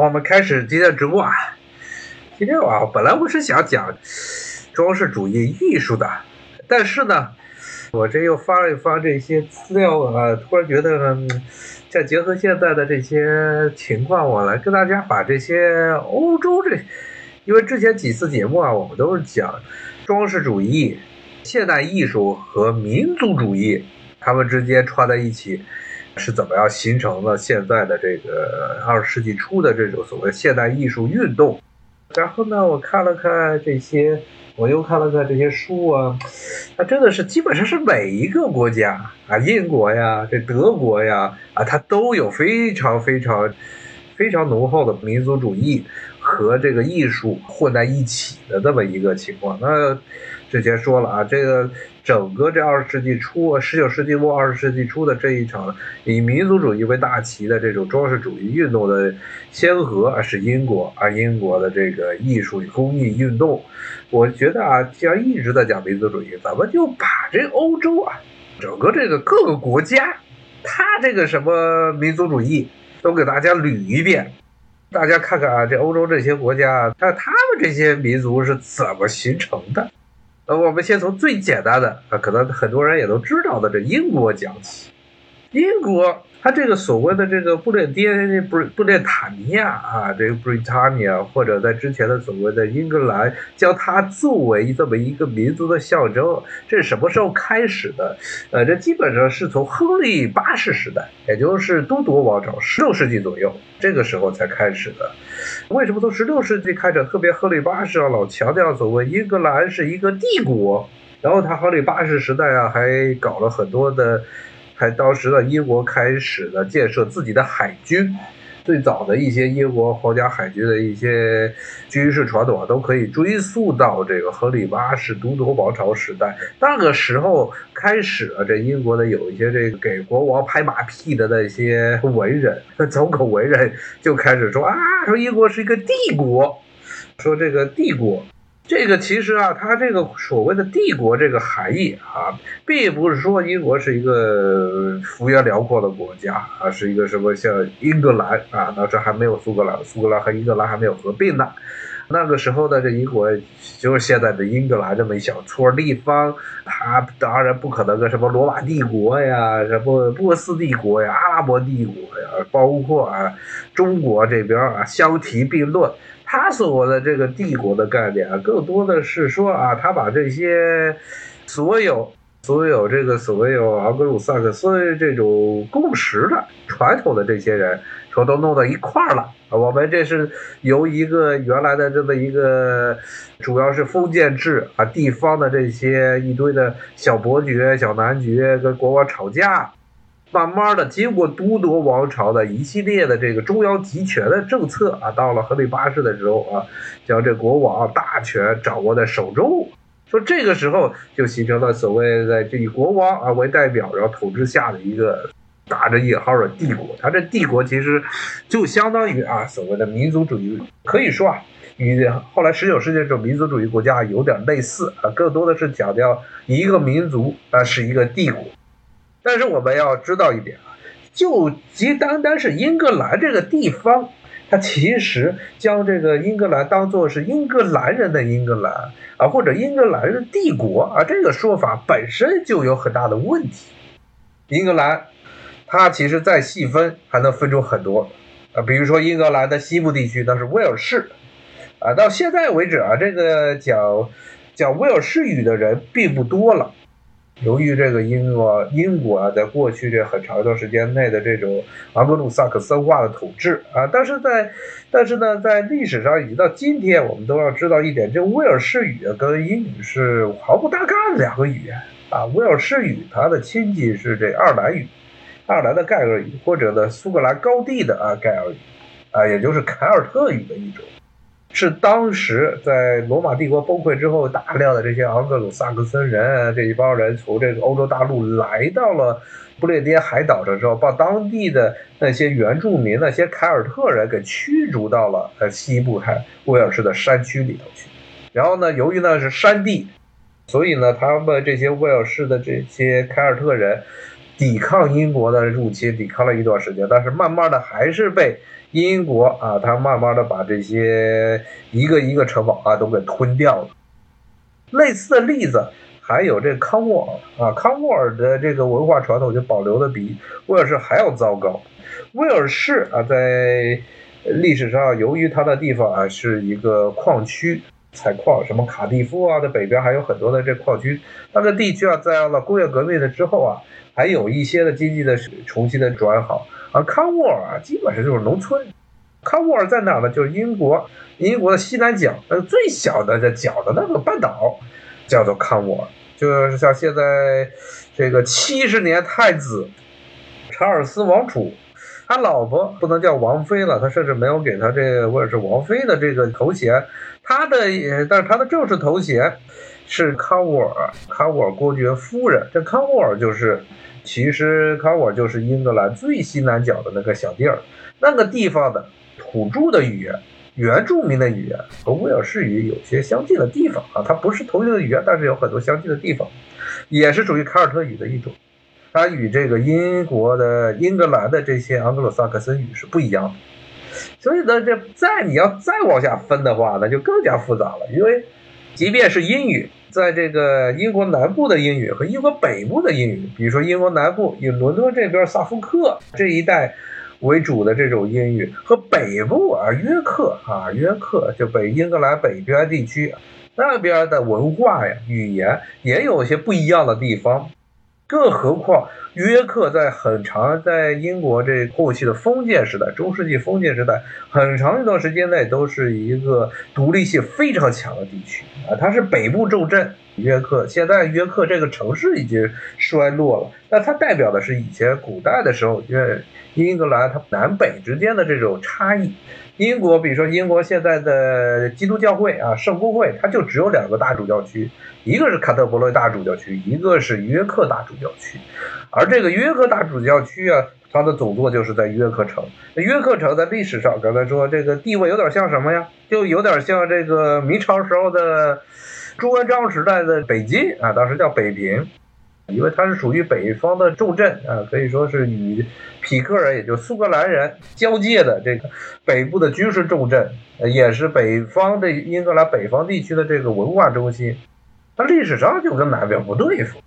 我们开始今天的直播啊。今天啊，本来我是想讲装饰主义艺术的，但是呢，我这又翻了一翻这些资料啊，突然觉得，嗯，再结合现在的这些情况，我来跟大家把这些欧洲这，因为之前几次节目啊，我们都是讲装饰主义、现代艺术和民族主义，他们之间串在一起。是怎么样形成了现在的这个二十世纪初的这种所谓现代艺术运动？然后呢，我看了看这些，我又看了看这些书啊，它真的是基本上是每一个国家啊，英国呀，这德国呀，啊，它都有非常非常非常浓厚的民族主义和这个艺术混在一起的这么一个情况。那之前说了啊，这个。整个这二十世纪初、十九世纪末、二十世纪初的这一场以民族主义为大旗的这种装饰主义运动的先河啊，是英国啊，英国的这个艺术与工艺运动。我觉得啊，既然一直在讲民族主义，咱们就把这欧洲啊，整个这个各个国家，它这个什么民族主义都给大家捋一遍，大家看看啊，这欧洲这些国家，那他们这些民族是怎么形成的？呃，我们先从最简单的啊，可能很多人也都知道的这英国讲起，英国。他这个所谓的这个不列颠不不列塔尼亚啊，这个 Britania 或者在之前的所谓的英格兰，将它作为这么一个民族的象征，这是什么时候开始的？呃，这基本上是从亨利八世时代，也就是都铎王朝，十六世纪左右，这个时候才开始的。为什么从十六世纪开始，特别亨利八世啊，老强调所谓英格兰是一个帝国，然后他亨利八世时代啊，还搞了很多的。才当时的英国开始的建设自己的海军，最早的一些英国皇家海军的一些军事传统啊，都可以追溯到这个亨利八世都铎王朝时代。那个时候开始了，这英国的有一些这个给国王拍马屁的那些文人、走狗文人，就开始说啊，说英国是一个帝国，说这个帝国。这个其实啊，它这个所谓的帝国这个含义啊，并不是说英国是一个幅员辽阔的国家啊，是一个什么像英格兰啊，当时还没有苏格兰，苏格兰和英格兰还没有合并呢。那个时候的这英国就是现在的英格兰这么一小撮地方，它当然不可能跟什么罗马帝国呀、什么波斯帝国呀、阿拉伯帝国呀，包括啊中国这边啊相提并论。他所谓的这个帝国的概念啊，更多的是说啊，他把这些所有所有这个所谓有昂格鲁萨克斯这种共识的传统的这些人，说都弄到一块儿了。我们这是由一个原来的这么一个，主要是封建制啊，地方的这些一堆的小伯爵、小男爵跟国王吵架。慢慢的，经过都铎王朝的一系列的这个中央集权的政策啊，到了亨利八世的时候啊，将这国王大权掌握在手中，说这个时候就形成了所谓的这以国王啊为代表，然后统治下的一个打着引号的帝国。他这帝国其实就相当于啊所谓的民族主义，可以说啊与后来十九世纪这种民族主义国家有点类似啊，更多的是强调一个民族啊是一个帝国。但是我们要知道一点啊，就即单单是英格兰这个地方，它其实将这个英格兰当做是英格兰人的英格兰啊，或者英格兰人帝国啊，这个说法本身就有很大的问题。英格兰，它其实再细分还能分出很多啊，比如说英格兰的西部地区那是威尔士啊，到现在为止啊，这个讲讲威尔士语的人并不多了。由于这个英国英国啊，在过去这很长一段时间内的这种昂格鲁萨克森化的统治啊，但是在但是呢，在历史上以及到今天，我们都要知道一点，这威尔士语跟英语是毫不搭嘎的两个语言啊。威尔士语它的亲戚是这爱尔兰语，爱尔兰的盖尔语，或者呢苏格兰高地的啊盖尔语啊，也就是凯尔特语的一种。是当时在罗马帝国崩溃之后，大量的这些昂格鲁萨克森人这一帮人从这个欧洲大陆来到了不列颠海岛上之后，把当地的那些原住民、那些凯尔特人给驱逐到了呃西部海威尔士的山区里头去。然后呢，由于呢是山地，所以呢他们这些威尔士的这些凯尔特人抵抗英国的入侵，抵抗了一段时间，但是慢慢的还是被英国啊，他慢慢的把这些一个一个城堡啊都给吞掉了。类似的例子还有这康沃尔啊，康沃尔的这个文化传统就保留的比威尔士还要糟糕。威尔士啊，在历史上由于它的地方啊是一个矿区。采矿，什么卡蒂夫啊，在北边还有很多的这矿区。那个地区啊，在了工业革命的之后啊，还有一些的经济的重新的转好。而康沃尔啊，基本上就是农村。康沃尔在哪呢？就是英国，英国的西南角，呃，最小的这角的那个半岛，叫做康沃尔。就是像现在这个七十年太子查尔斯王储，他老婆不能叫王妃了，他甚至没有给他这个威尔士王妃的这个头衔。他的也，但是他的正式头衔是康沃尔，康沃尔公爵夫人。这康沃尔就是，其实康沃尔就是英格兰最西南角的那个小地儿，那个地方的土著的语言，原住民的语言和威尔士语有些相近的地方啊，它不是同一个语言，但是有很多相近的地方，也是属于凯尔特语的一种，它与这个英国的英格兰的这些盎格鲁撒克森语是不一样的。所以呢，这再你要再往下分的话，那就更加复杂了。因为，即便是英语，在这个英国南部的英语和英国北部的英语，比如说英国南部以伦敦这边萨福克这一带为主的这种英语，和北部啊约克啊约克就北英格兰北边地区那边的文化呀语言也有些不一样的地方。更何况，约克在很长，在英国这后期的封建时代，中世纪封建时代，很长一段时间内都是一个独立性非常强的地区啊。它是北部重镇约克，现在约克这个城市已经衰落了。那它代表的是以前古代的时候，因为英格兰它南北之间的这种差异。英国，比如说英国现在的基督教会啊，圣公会，它就只有两个大主教区，一个是坎特伯雷大主教区，一个是约克大主教区。而这个约克大主教区啊，它的总座就是在约克城。约克城在历史上，刚才说这个地位有点像什么呀？就有点像这个明朝时候的朱元璋时代的北京啊，当时叫北平。因为它是属于北方的重镇啊，可以说是与匹克人，也就苏格兰人交界的这个北部的军事重镇，也是北方的英格兰北方地区的这个文化中心。它历史上就跟南边不对付，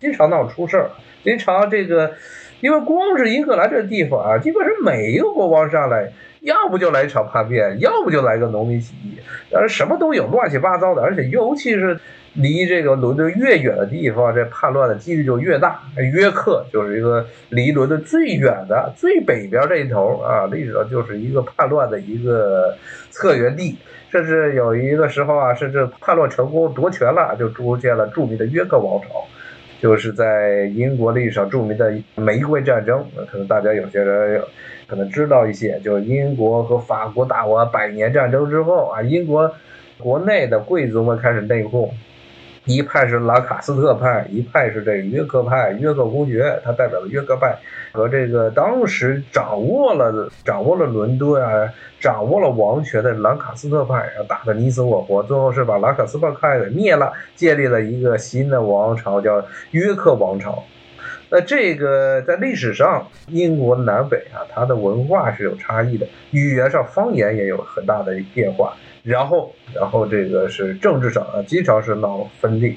经常闹出事儿，经常这个，因为光是英格兰这地方啊，基本上每一个国王上来，要不就来一场叛变，要不就来个农民起义，呃，什么都有，乱七八糟的，而且尤其是。离这个伦敦越远的地方，这叛乱的几率就越大。约克就是一个离伦敦最远的、最北边这一头啊，历史上就是一个叛乱的一个策源地。甚至有一个时候啊，甚至叛乱成功夺权了，就出现了著名的约克王朝，就是在英国历史上著名的玫瑰战争。可能大家有些人可能知道一些，就是英国和法国打完百年战争之后啊，英国国内的贵族们开始内讧。一派是兰卡斯特派，一派是这个约克派。约克公爵他代表的约克派，和这个当时掌握了掌握了伦敦啊，掌握了王权的兰卡斯特派，然后打得你死我活，最后是把兰卡斯特派给灭了，建立了一个新的王朝，叫约克王朝。那这个在历史上，英国南北啊，它的文化是有差异的，语言上方言也有很大的变化。然后，然后这个是政治上啊，经常是闹分裂，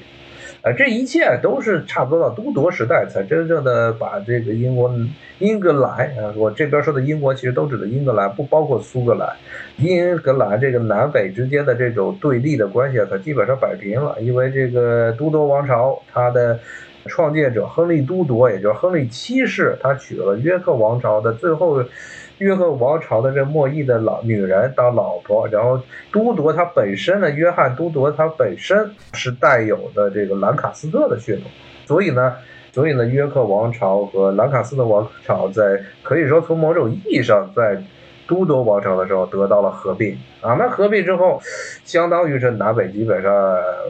啊，这一切都是差不多到都铎时代才真正的把这个英国英格兰啊，我这边说的英国其实都指的英格兰，不包括苏格兰。英格兰这个南北之间的这种对立的关系啊，它基本上摆平了，因为这个都铎王朝它的创建者亨利都铎，也就是亨利七世，他娶了约克王朝的最后。约克王朝的这莫裔的老女人当老婆，然后都铎他本身呢，约翰都铎他本身是带有的这个兰卡斯特的血统，所以呢，所以呢，约克王朝和兰卡斯特王朝在可以说从某种意义上在都铎王朝的时候得到了合并啊，那合并之后，相当于是南北基本上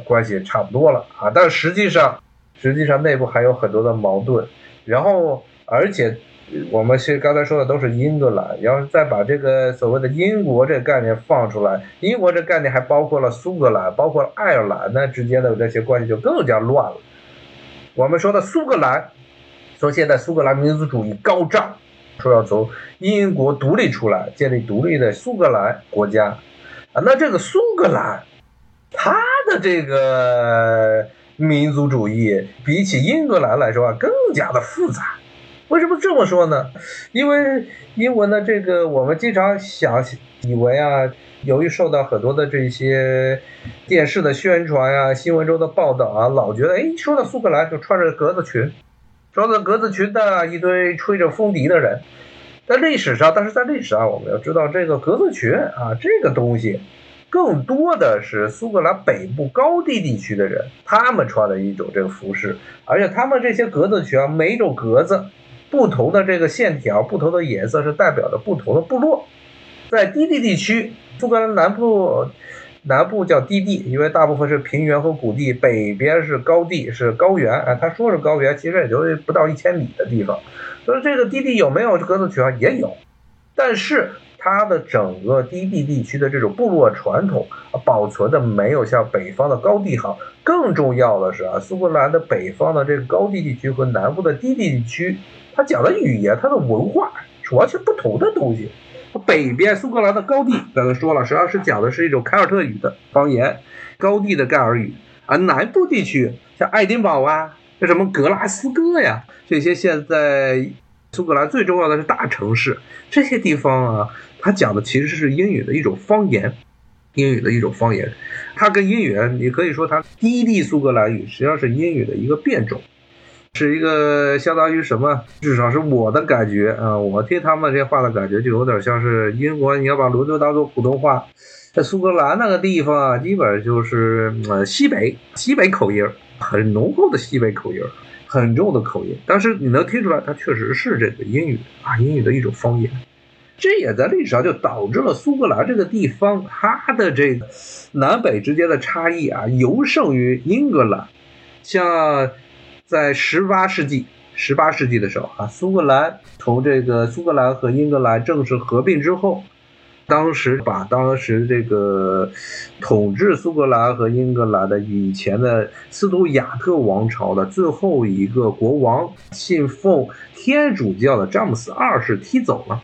关系差不多了啊，但实际上实际上内部还有很多的矛盾，然后而且。我们是刚才说的都是英格兰，要是再把这个所谓的英国这个概念放出来，英国这概念还包括了苏格兰，包括爱尔兰那之间的这些关系就更加乱了。我们说的苏格兰，说现在苏格兰民族主义高涨，说要从英国独立出来，建立独立的苏格兰国家啊。那这个苏格兰，它的这个民族主义比起英格兰来说啊，更加的复杂。为什么这么说呢？因为英文的这个我们经常想以为啊，由于受到很多的这些电视的宣传呀、新闻中的报道啊，老觉得哎，说到苏格兰就穿着格子裙，穿着格子裙的一堆吹着风笛的人。在历史上，但是在历史上，我们要知道这个格子裙啊，这个东西更多的是苏格兰北部高地地区的人他们穿的一种这个服饰，而且他们这些格子裙啊，每一种格子。不同的这个线条，不同的颜色是代表着不同的部落。在低地地区，苏格兰南部南部叫低地，因为大部分是平原和谷地；北边是高地，是高原。啊，他说是高原，其实也就不到一千米的地方。所以这个低地有没有格子裙啊？也有，但是它的整个低地地区的这种部落传统保存的没有像北方的高地好。更重要的是啊，苏格兰的北方的这个高地地区和南部的低地地区。他讲的语言，他的文化是完全不同的东西。北边苏格兰的高地，刚才说了，实际上是讲的是一种凯尔特语的方言，高地的盖尔语。而南部地区，像爱丁堡啊，像什么格拉斯哥呀，这些现在苏格兰最重要的是大城市，这些地方啊，他讲的其实是英语的一种方言，英语的一种方言。它跟英语，你可以说它低地苏格兰语实际上是英语的一个变种。是一个相当于什么？至少是我的感觉啊，我听他们这话的感觉，就有点像是英国。你要把伦敦当做普通话，在苏格兰那个地方啊，基本上就是呃西北西北口音，很浓厚的西北口音，很重的口音。但是你能听出来，它确实是这个英语啊，英语的一种方言。这也在历史上就导致了苏格兰这个地方，它的这个南北之间的差异啊，尤胜于英格兰，像。在十八世纪，十八世纪的时候啊，苏格兰从这个苏格兰和英格兰正式合并之后，当时把当时这个统治苏格兰和英格兰的以前的斯图亚特王朝的最后一个国王，信奉天主教的詹姆斯二世踢走了。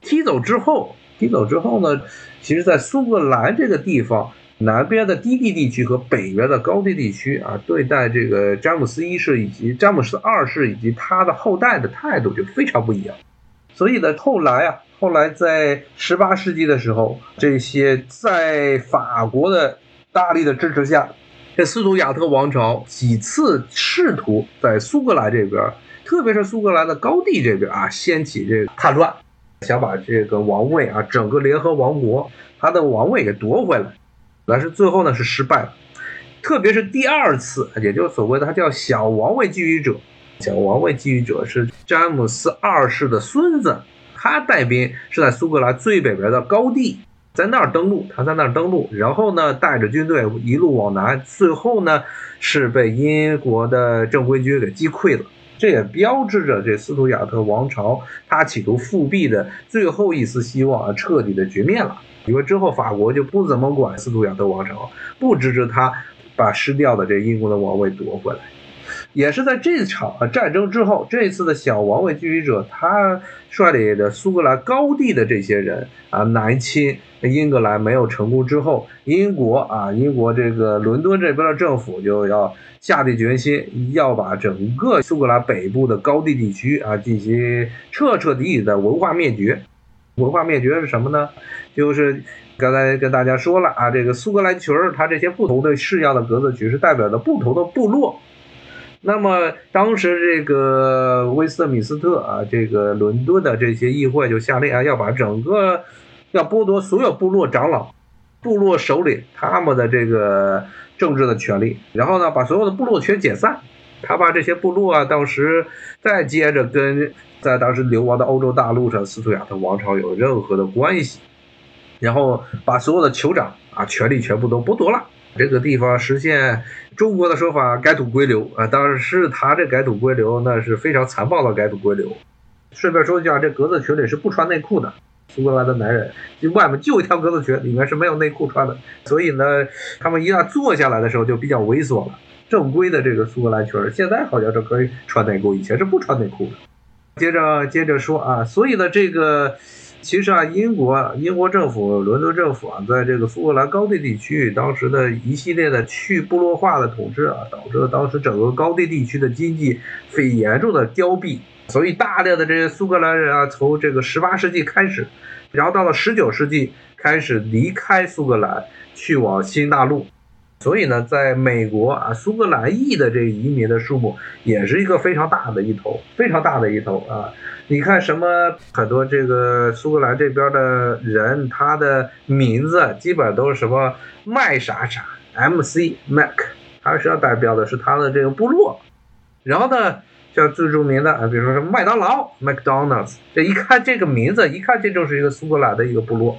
踢走之后，踢走之后呢，其实，在苏格兰这个地方。南边的低地地区和北边的高地地区啊，对待这个詹姆斯一世以及詹姆斯二世以及他的后代的态度就非常不一样。所以呢，后来啊，后来在十八世纪的时候，这些在法国的大力的支持下，这斯图亚特王朝几次试图在苏格兰这边，特别是苏格兰的高地这边啊，掀起这个叛乱，想把这个王位啊，整个联合王国他的王位给夺回来。但是最后呢是失败了，特别是第二次，也就是所谓的他叫小王位觊觎者，小王位觊觎者是詹姆斯二世的孙子，他带兵是在苏格兰最北边的高地，在那儿登陆，他在那儿登陆，然后呢带着军队一路往南，最后呢是被英国的正规军给击溃了，这也标志着这斯图亚特王朝他企图复辟的最后一丝希望啊彻底的绝灭了。因为之后法国就不怎么管斯图亚特王朝，不支持他把失掉的这英国的王位夺回来。也是在这场战争之后，这次的小王位觊觎者他率领的苏格兰高地的这些人啊南侵英格兰没有成功之后，英国啊英国这个伦敦这边的政府就要下定决心要把整个苏格兰北部的高地地区啊进行彻彻底底的文化灭绝。文化灭绝是什么呢？就是刚才跟大家说了啊，这个苏格兰裙儿，它这些不同的式样的格子裙是代表着不同的部落。那么当时这个威斯特敏斯特啊，这个伦敦的这些议会就下令啊，要把整个要剥夺所有部落长老、部落首领他们的这个政治的权利，然后呢，把所有的部落全解散。他把这些部落啊，当时再接着跟在当时流亡的欧洲大陆上斯图亚特王朝有任何的关系，然后把所有的酋长啊权力全部都剥夺了。这个地方实现中国的说法改土归流啊，当时他这改土归流那是非常残暴的改土归流。顺便说一下，这格子裙里是不穿内裤的，苏格兰的男人外面就一条格子裙，里面是没有内裤穿的。所以呢，他们一旦坐下来的时候就比较猥琐了。正规的这个苏格兰裙，现在好像是可以穿内裤，以前是不穿内裤的。接着接着说啊，所以呢，这个其实啊，英国英国政府、伦敦政府啊，在这个苏格兰高地地区，当时的一系列的去部落化的统治啊，导致了当时整个高地地区的经济非严重的凋敝。所以，大量的这些苏格兰人啊，从这个十八世纪开始，然后到了十九世纪，开始离开苏格兰，去往新大陆。所以呢，在美国啊，苏格兰裔的这个移民的数目也是一个非常大的一头，非常大的一头啊！你看，什么很多这个苏格兰这边的人，他的名字基本都是什么麦啥啥，M.C. Mac，它实际上代表的是他的这个部落。然后呢？像最著名的啊，比如说什么麦当劳 （McDonald's），这一看这个名字，一看这就是一个苏格兰的一个部落，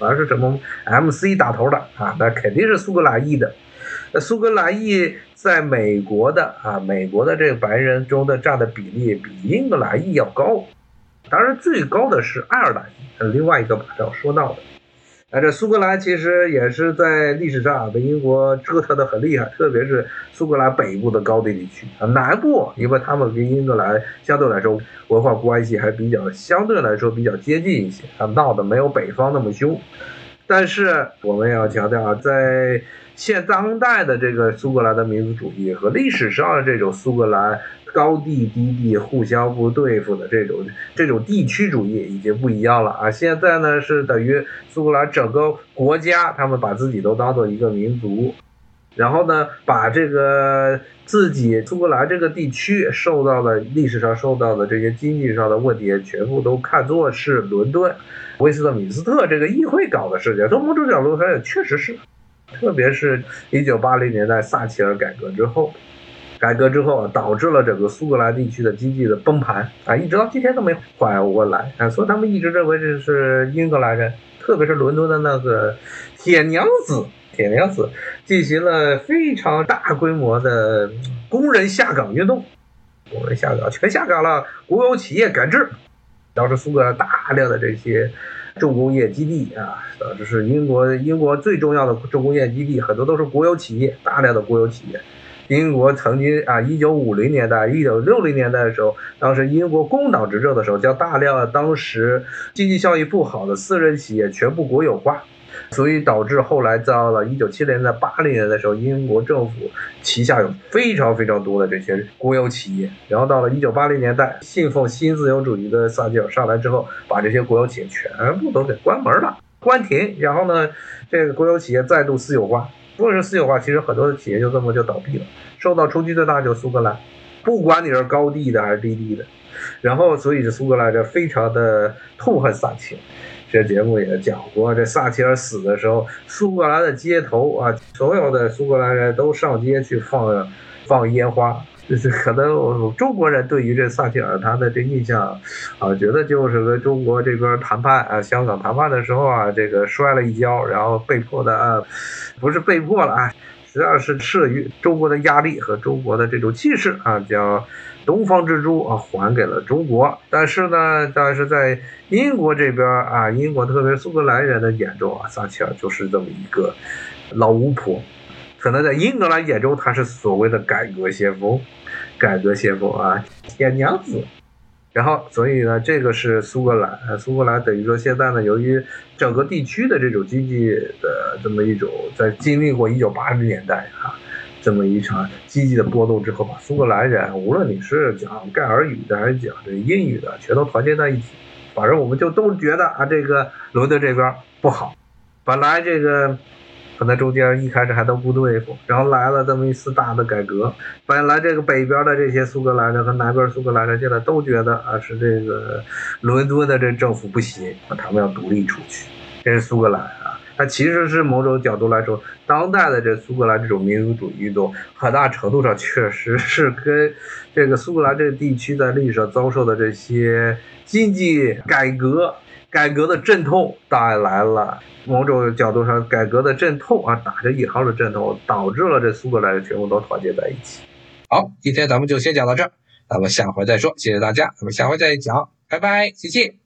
反正是什么 MC 打头的啊，那肯定是苏格兰裔的。那苏格兰裔在美国的啊，美国的这个白人中的占的比例比英格兰裔要高，当然最高的是爱尔兰裔，另外一个马上要说到的。啊，这苏格兰其实也是在历史上被英国折腾的很厉害，特别是苏格兰北部的高地地区啊，南部因为他们跟英格兰相对来说文化关系还比较相对来说比较接近一些，啊，闹得没有北方那么凶。但是我们要强调啊，在现当代的这个苏格兰的民族主义和历史上的这种苏格兰。高地低地互相不对付的这种这种地区主义已经不一样了啊！现在呢是等于苏格兰整个国家，他们把自己都当做一个民族，然后呢把这个自己苏格兰这个地区受到的历史上受到的这些经济上的问题，全部都看作是伦敦威斯特敏斯特这个议会搞的事情。从某种角度上也确实是，特别是一九八零年代撒切尔改革之后。改革之后啊，导致了整个苏格兰地区的经济的崩盘啊，一直到今天都没缓过来啊，所以他们一直认为这是英格兰人，特别是伦敦的那个铁娘子，铁娘子进行了非常大规模的工人下岗运动，工人下岗全下岗了，国有企业改制，导致苏格兰大量的这些重工业基地啊，导致是英国英国最重要的重工业基地，很多都是国有企业，大量的国有企业。英国曾经啊，一九五零年代、一九六零年代的时候，当时英国工党执政的时候，将大量当时经济效益不好的私人企业全部国有化，所以导致后来到了一九七零年代、八零年的时候，英国政府旗下有非常非常多的这些国有企业。然后到了一九八零年代，信奉新自由主义的撒切尔上来之后，把这些国有企业全部都给关门了、关停。然后呢，这个国有企业再度私有化。如果是私有化，其实很多的企业就这么就倒闭了。受到冲击最大就是苏格兰，不管你是高地的还是低地的。然后，所以这苏格兰就非常的痛恨撒切尔。这节目也讲过，这撒切尔死的时候，苏格兰的街头啊，所有的苏格兰人都上街去放放烟花。就是可能中国人对于这撒切尔他的这印象啊，觉得就是跟中国这边谈判啊，香港谈判的时候啊，这个摔了一跤，然后被迫的啊，不是被迫了啊，实际上是慑于中国的压力和中国的这种气势啊，将东方之珠啊还给了中国。但是呢，但是在英国这边啊，英国特别苏格兰人的眼中啊，撒切尔就是这么一个老巫婆。可能在英格兰眼中，他是所谓的改革先锋，改革先锋啊，铁娘子。然后，所以呢，这个是苏格兰，苏格兰等于说现在呢，由于整个地区的这种经济的这么一种，在经历过一九八零年代啊这么一场经济的波动之后，把苏格兰人，无论你是讲盖尔语的还是讲这英语的，全都团结在一起。反正我们就都觉得啊，这个伦敦这边不好，本来这个。可能中间一开始还都不对付，然后来了这么一次大的改革。本来这个北边的这些苏格兰人和南边苏格兰人现在都觉得啊，是这个伦敦的这政府不行，他们要独立出去。这是苏格兰啊，它其实是某种角度来说，当代的这苏格兰这种民族主义运动，很大程度上确实是跟这个苏格兰这个地区在历史上遭受的这些经济改革。改革的阵痛带来了某种角度上改革的阵痛啊，打着引号的阵痛，导致了这苏格兰人全部都团结在一起。好，今天咱们就先讲到这儿，咱们下回再说。谢谢大家，咱们下回再讲，拜拜，谢谢。